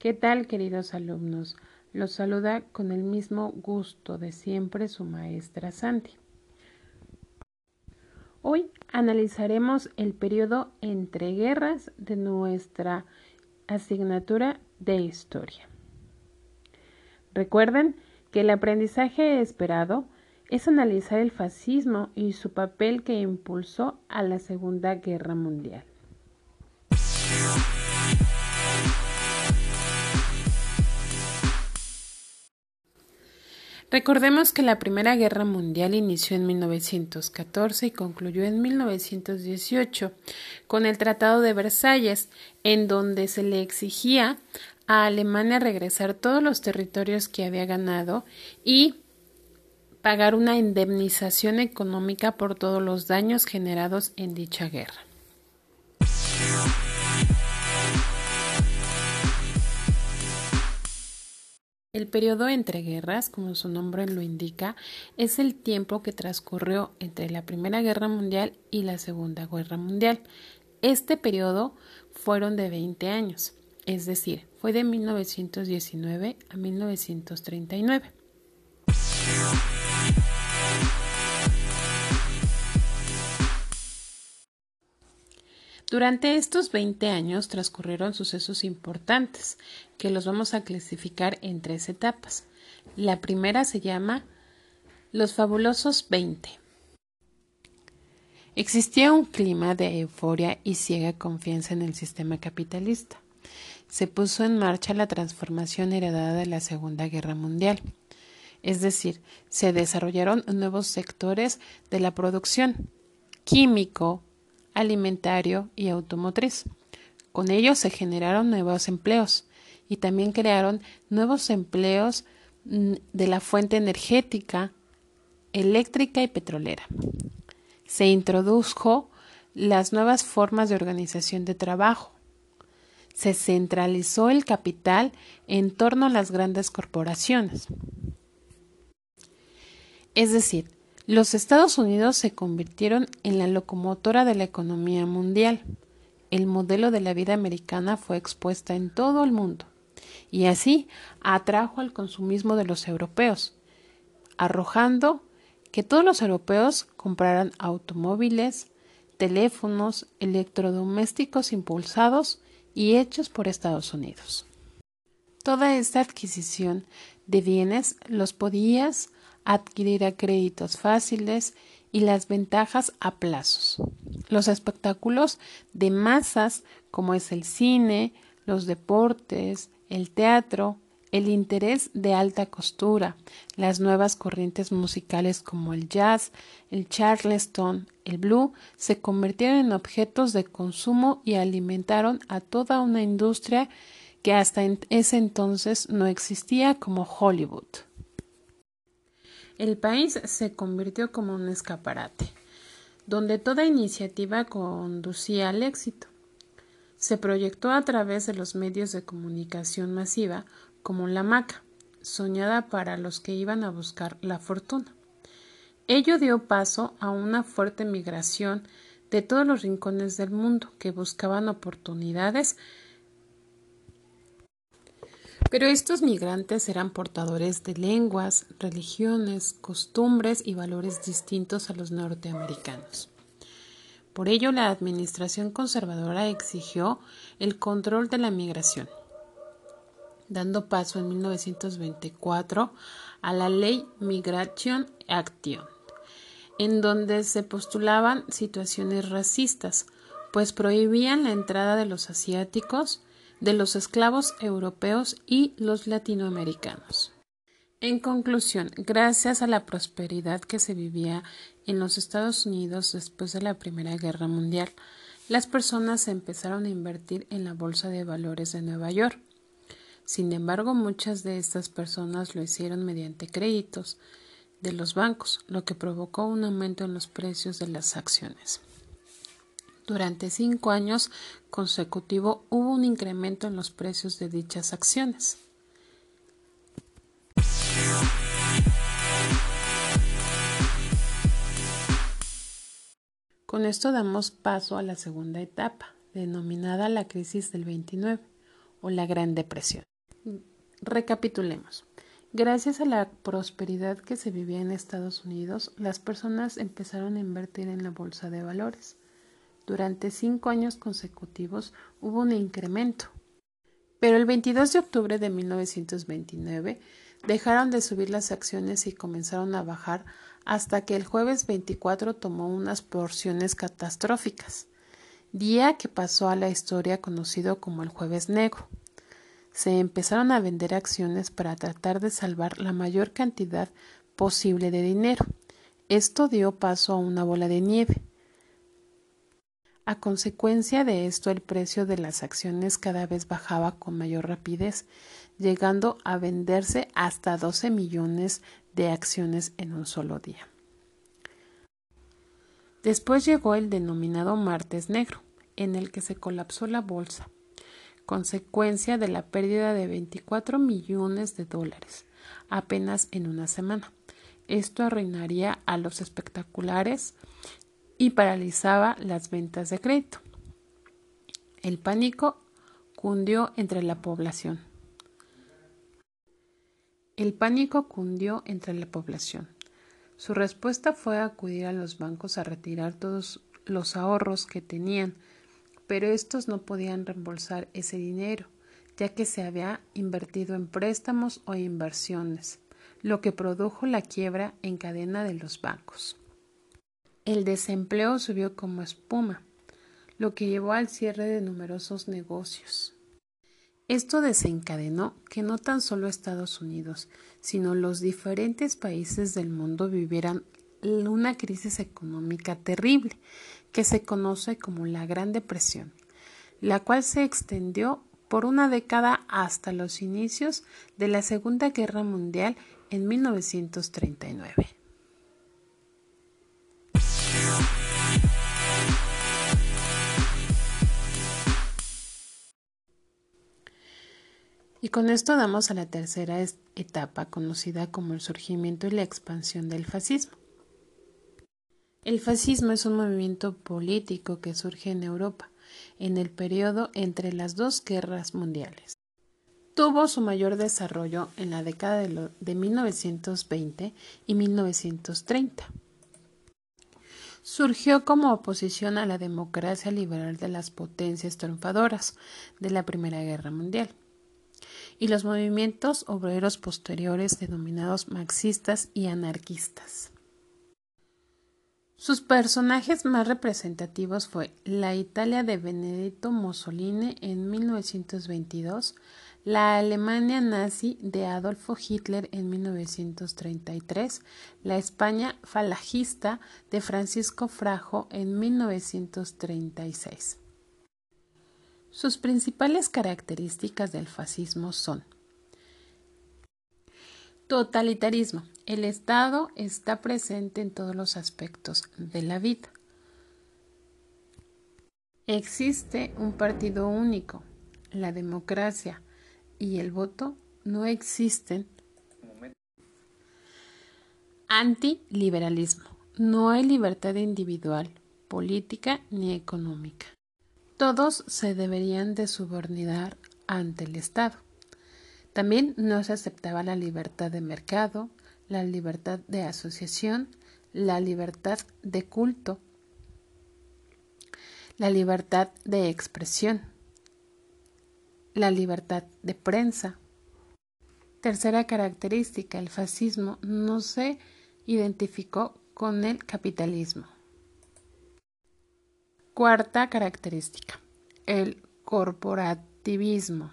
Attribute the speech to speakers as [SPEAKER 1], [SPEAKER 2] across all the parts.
[SPEAKER 1] ¿Qué tal, queridos alumnos? Los saluda con el mismo gusto de siempre su maestra Sandy. Hoy analizaremos el periodo entre guerras de nuestra asignatura de historia. Recuerden que el aprendizaje esperado es analizar el fascismo y su papel que impulsó a la Segunda Guerra Mundial. Recordemos que la Primera Guerra Mundial inició en 1914 y concluyó en 1918 con el Tratado de Versalles, en donde se le exigía a Alemania regresar todos los territorios que había ganado y pagar una indemnización económica por todos los daños generados en dicha guerra. El periodo entre guerras, como su nombre lo indica, es el tiempo que transcurrió entre la Primera Guerra Mundial y la Segunda Guerra Mundial. Este periodo fueron de 20 años, es decir, fue de 1919 a 1939. Durante estos 20 años transcurrieron sucesos importantes, que los vamos a clasificar en tres etapas. La primera se llama Los fabulosos 20. Existía un clima de euforia y ciega confianza en el sistema capitalista. Se puso en marcha la transformación heredada de la Segunda Guerra Mundial. Es decir, se desarrollaron nuevos sectores de la producción, químico, alimentario y automotriz. Con ello se generaron nuevos empleos y también crearon nuevos empleos mm, de la fuente energética, eléctrica y petrolera. Se introdujo las nuevas formas de organización de trabajo. Se centralizó el capital en torno a las grandes corporaciones. Es decir, los Estados Unidos se convirtieron en la locomotora de la economía mundial. El modelo de la vida americana fue expuesta en todo el mundo y así atrajo al consumismo de los europeos, arrojando que todos los europeos compraran automóviles, teléfonos, electrodomésticos impulsados y hechos por Estados Unidos. Toda esta adquisición de bienes los podías adquirir a créditos fáciles y las ventajas a plazos. Los espectáculos de masas como es el cine, los deportes, el teatro, el interés de alta costura, las nuevas corrientes musicales como el jazz, el charleston, el blue, se convirtieron en objetos de consumo y alimentaron a toda una industria que hasta ese entonces no existía como Hollywood el país se convirtió como un escaparate, donde toda iniciativa conducía al éxito. Se proyectó a través de los medios de comunicación masiva como la maca, soñada para los que iban a buscar la fortuna. Ello dio paso a una fuerte migración de todos los rincones del mundo que buscaban oportunidades pero estos migrantes eran portadores de lenguas, religiones, costumbres y valores distintos a los norteamericanos. Por ello, la administración conservadora exigió el control de la migración, dando paso en 1924 a la ley Migration Action, en donde se postulaban situaciones racistas, pues prohibían la entrada de los asiáticos, de los esclavos europeos y los latinoamericanos. En conclusión, gracias a la prosperidad que se vivía en los Estados Unidos después de la Primera Guerra Mundial, las personas empezaron a invertir en la Bolsa de Valores de Nueva York. Sin embargo, muchas de estas personas lo hicieron mediante créditos de los bancos, lo que provocó un aumento en los precios de las acciones. Durante cinco años consecutivos hubo un incremento en los precios de dichas acciones. Con esto damos paso a la segunda etapa, denominada la crisis del 29, o la Gran Depresión. Recapitulemos. Gracias a la prosperidad que se vivía en Estados Unidos, las personas empezaron a invertir en la bolsa de valores. Durante cinco años consecutivos hubo un incremento. Pero el 22 de octubre de 1929 dejaron de subir las acciones y comenzaron a bajar hasta que el jueves 24 tomó unas porciones catastróficas, día que pasó a la historia conocido como el jueves negro se empezaron a vender acciones para tratar de salvar la mayor cantidad posible de dinero. Esto dio paso a una bola de nieve. A consecuencia de esto, el precio de las acciones cada vez bajaba con mayor rapidez, llegando a venderse hasta 12 millones de acciones en un solo día. Después llegó el denominado martes negro, en el que se colapsó la bolsa consecuencia de la pérdida de 24 millones de dólares apenas en una semana. Esto arruinaría a los espectaculares y paralizaba las ventas de crédito. El pánico cundió entre la población. El pánico cundió entre la población. Su respuesta fue acudir a los bancos a retirar todos los ahorros que tenían pero estos no podían reembolsar ese dinero, ya que se había invertido en préstamos o inversiones, lo que produjo la quiebra en cadena de los bancos. El desempleo subió como espuma, lo que llevó al cierre de numerosos negocios. Esto desencadenó que no tan solo Estados Unidos, sino los diferentes países del mundo vivieran una crisis económica terrible que se conoce como la Gran Depresión, la cual se extendió por una década hasta los inicios de la Segunda Guerra Mundial en 1939. Y con esto damos a la tercera etapa conocida como el surgimiento y la expansión del fascismo. El fascismo es un movimiento político que surge en Europa en el periodo entre las dos guerras mundiales. Tuvo su mayor desarrollo en la década de, de 1920 y 1930. Surgió como oposición a la democracia liberal de las potencias triunfadoras de la Primera Guerra Mundial y los movimientos obreros posteriores denominados marxistas y anarquistas. Sus personajes más representativos fue la Italia de Benedetto Mussolini en 1922, la Alemania nazi de Adolfo Hitler en 1933, la España falangista de Francisco Frajo en 1936. Sus principales características del fascismo son Totalitarismo. El Estado está presente en todos los aspectos de la vida. Existe un partido único. La democracia y el voto no existen. Antiliberalismo. No hay libertad individual, política ni económica. Todos se deberían de subordinar ante el Estado. También no se aceptaba la libertad de mercado, la libertad de asociación, la libertad de culto, la libertad de expresión, la libertad de prensa. Tercera característica, el fascismo no se identificó con el capitalismo. Cuarta característica, el corporativismo.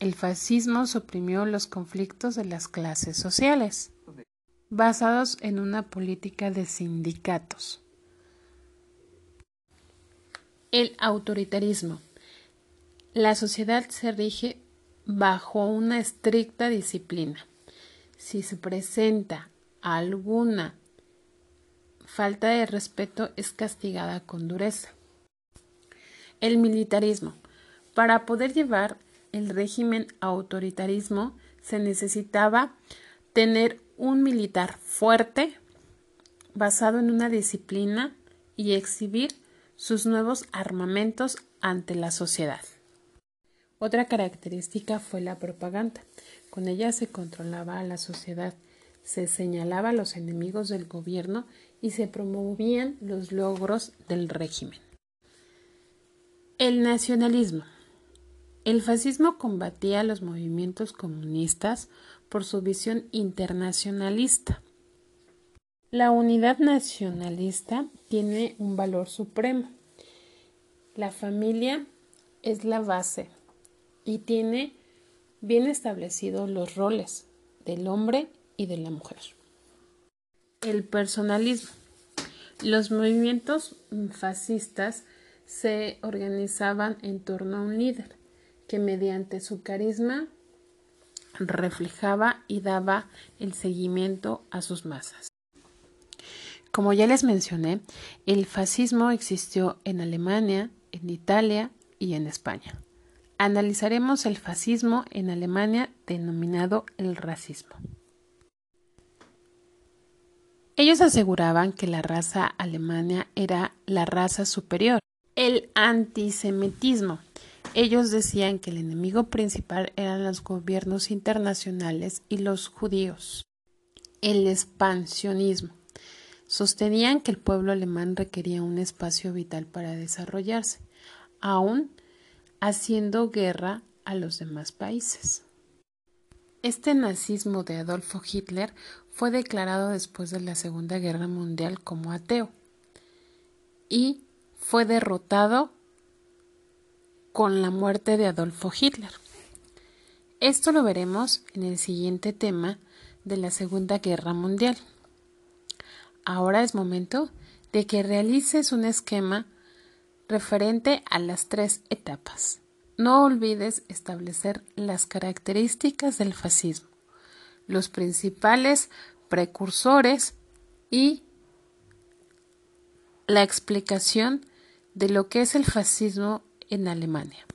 [SPEAKER 1] El fascismo suprimió los conflictos de las clases sociales, basados en una política de sindicatos. El autoritarismo. La sociedad se rige bajo una estricta disciplina. Si se presenta alguna falta de respeto es castigada con dureza. El militarismo. Para poder llevar el régimen autoritarismo se necesitaba tener un militar fuerte, basado en una disciplina y exhibir sus nuevos armamentos ante la sociedad. Otra característica fue la propaganda. Con ella se controlaba a la sociedad, se señalaba a los enemigos del gobierno y se promovían los logros del régimen. El nacionalismo. El fascismo combatía los movimientos comunistas por su visión internacionalista. La unidad nacionalista tiene un valor supremo. La familia es la base y tiene bien establecidos los roles del hombre y de la mujer. El personalismo. Los movimientos fascistas se organizaban en torno a un líder que mediante su carisma reflejaba y daba el seguimiento a sus masas. Como ya les mencioné, el fascismo existió en Alemania, en Italia y en España analizaremos el fascismo en Alemania denominado el racismo. Ellos aseguraban que la raza alemana era la raza superior. El antisemitismo. Ellos decían que el enemigo principal eran los gobiernos internacionales y los judíos. El expansionismo. Sostenían que el pueblo alemán requería un espacio vital para desarrollarse, aún haciendo guerra a los demás países. Este nazismo de Adolfo Hitler fue declarado después de la Segunda Guerra Mundial como ateo y fue derrotado con la muerte de Adolfo Hitler. Esto lo veremos en el siguiente tema de la Segunda Guerra Mundial. Ahora es momento de que realices un esquema referente a las tres etapas. No olvides establecer las características del fascismo, los principales precursores y la explicación de lo que es el fascismo en Alemania.